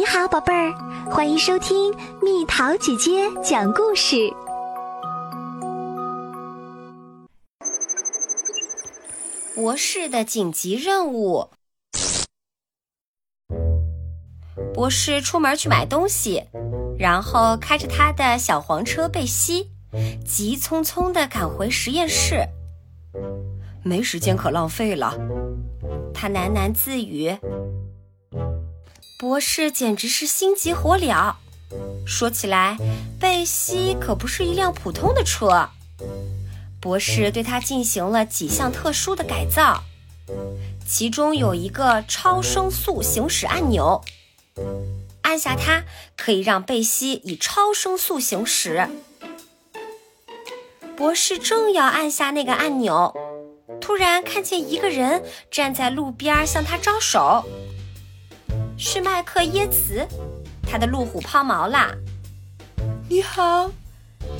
你好，宝贝儿，欢迎收听蜜桃姐姐讲故事。博士的紧急任务。博士出门去买东西，然后开着他的小黄车贝西，急匆匆地赶回实验室。没时间可浪费了，他喃喃自语。博士简直是心急火燎。说起来，贝西可不是一辆普通的车。博士对它进行了几项特殊的改造，其中有一个超声速行驶按钮，按下它可以让贝西以超声速行驶。博士正要按下那个按钮，突然看见一个人站在路边向他招手。是麦克耶茨，他的路虎抛锚啦。你好，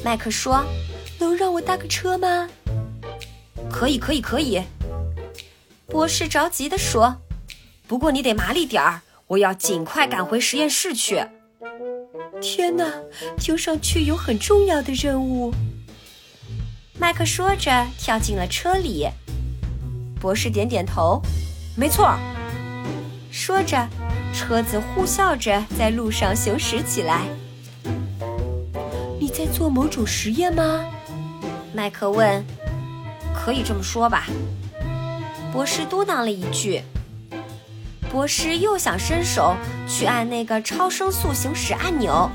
麦克说：“能让我搭个车吗？”“可以，可以，可以。”博士着急地说：“不过你得麻利点儿，我要尽快赶回实验室去。”天哪，听上去有很重要的任务。麦克说着跳进了车里。博士点点头：“没错。”说着。车子呼啸着在路上行驶起来。你在做某种实验吗？麦克问。可以这么说吧。博士嘟囔了一句。博士又想伸手去按那个超声速行驶按钮，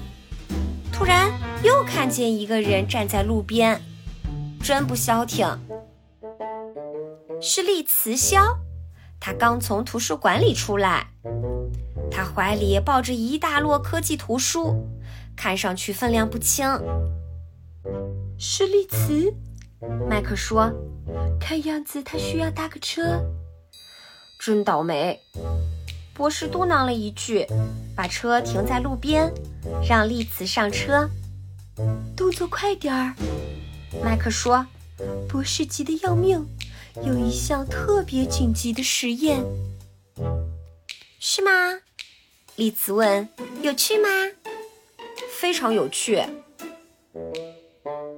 突然又看见一个人站在路边，真不消停。是利慈肖，他刚从图书馆里出来。他怀里抱着一大摞科技图书，看上去分量不轻。是丽茨，麦克说：“看样子他需要搭个车。”真倒霉，博士嘟囔了一句，把车停在路边，让丽茨上车。动作快点儿，麦克说：“博士急得要命，有一项特别紧急的实验。”是吗？丽兹问：“有趣吗？”“非常有趣。”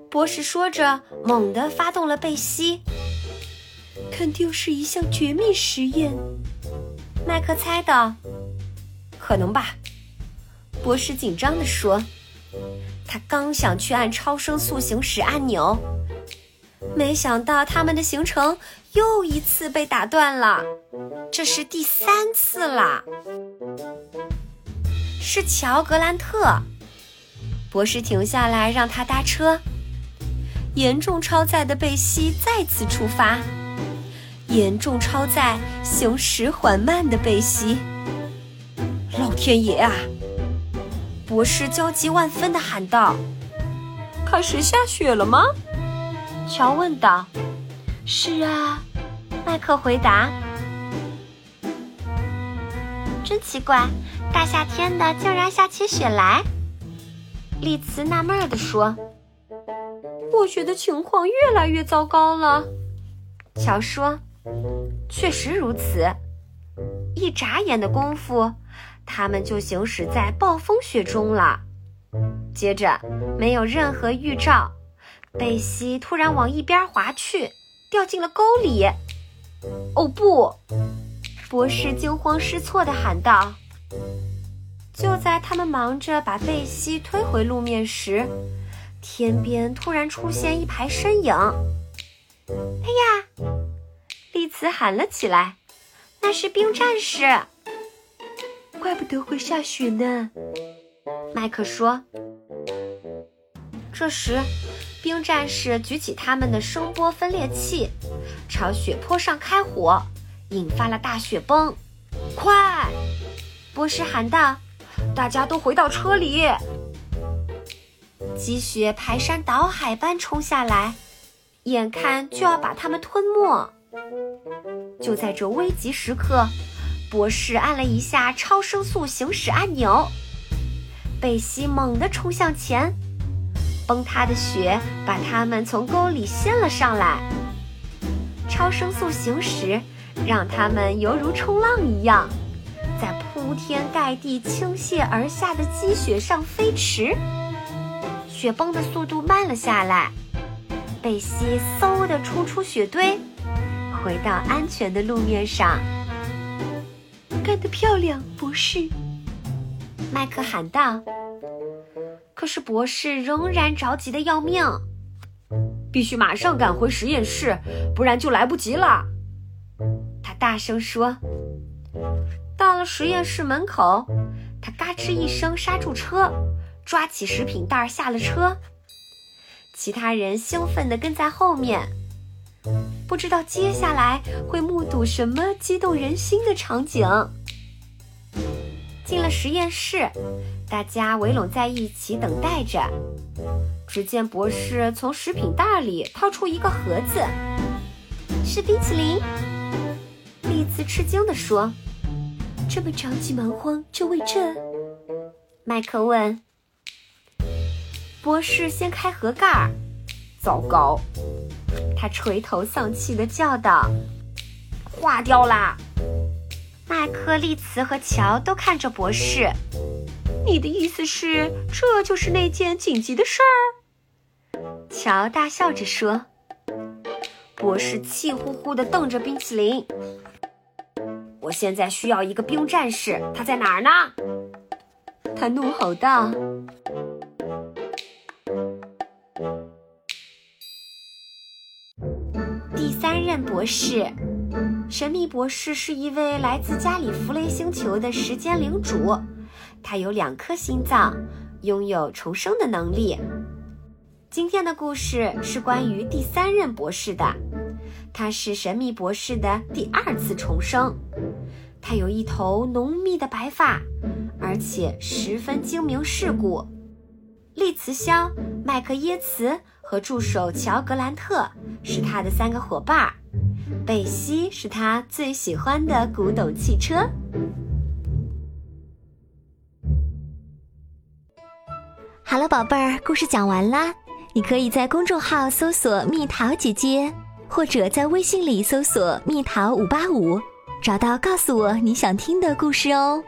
博士说着，猛地发动了贝西。“肯定是一项绝密实验。”麦克猜道。“可能吧。”博士紧张地说。他刚想去按超声速行驶按钮，没想到他们的行程又一次被打断了。这是第三次了。是乔格兰特博士停下来让他搭车。严重超载的贝西再次出发。严重超载、行驶缓慢的贝西。老天爷啊！博士焦急万分地喊道：“开始下雪了吗？”乔问道。“是啊。”麦克回答。真奇怪。大夏天的，竟然下起雪来。丽茨纳闷地说：“我觉得情况越来越糟糕了。”乔说：“确实如此。”一眨眼的功夫，他们就行驶在暴风雪中了。接着，没有任何预兆，贝西突然往一边滑去，掉进了沟里。“哦不！”博士惊慌失措地喊道。就在他们忙着把贝西推回路面时，天边突然出现一排身影。“哎呀！”丽兹喊了起来，“那是冰战士！”怪不得会下雪呢。”麦克说。这时，冰战士举起他们的声波分裂器，朝雪坡上开火，引发了大雪崩。快！博士喊道：“大家都回到车里！”积雪排山倒海般冲下来，眼看就要把他们吞没。就在这危急时刻，博士按了一下超声速行驶按钮，贝西猛地冲向前，崩塌的雪把他们从沟里掀了上来。超声速行驶让他们犹如冲浪一样，在。铺天盖地倾泻而下的积雪上飞驰，雪崩的速度慢了下来。贝西嗖地冲出雪堆，回到安全的路面上。干得漂亮，博士！麦克喊道。可是博士仍然着急的要命，必须马上赶回实验室，不然就来不及了。大声说。到了实验室门口，他嘎吱一声刹住车，抓起食品袋下了车。其他人兴奋地跟在后面，不知道接下来会目睹什么激动人心的场景。进了实验室，大家围拢在一起等待着。只见博士从食品袋里掏出一个盒子，是冰淇淋。丽兹吃惊地说：“这么着急忙慌，就为这？”麦克问。博士掀开盒盖儿，糟糕！他垂头丧气地叫道：“化掉啦！”麦克、利茨和乔都看着博士。你的意思是，这就是那件紧急的事儿？乔大笑着说。博士气呼呼地瞪着冰淇淋。我现在需要一个冰战士，他在哪儿呢？他怒吼道。第三任博士，神秘博士是一位来自加里弗雷星球的时间领主，他有两颗心脏，拥有重生的能力。今天的故事是关于第三任博士的，他是神秘博士的第二次重生。他有一头浓密的白发，而且十分精明世故。利茨肖、麦克耶茨。和助手乔格兰特是他的三个伙伴儿，贝西是他最喜欢的古董汽车。好了，宝贝儿，故事讲完啦。你可以在公众号搜索“蜜桃姐姐”，或者在微信里搜索“蜜桃五八五”，找到告诉我你想听的故事哦。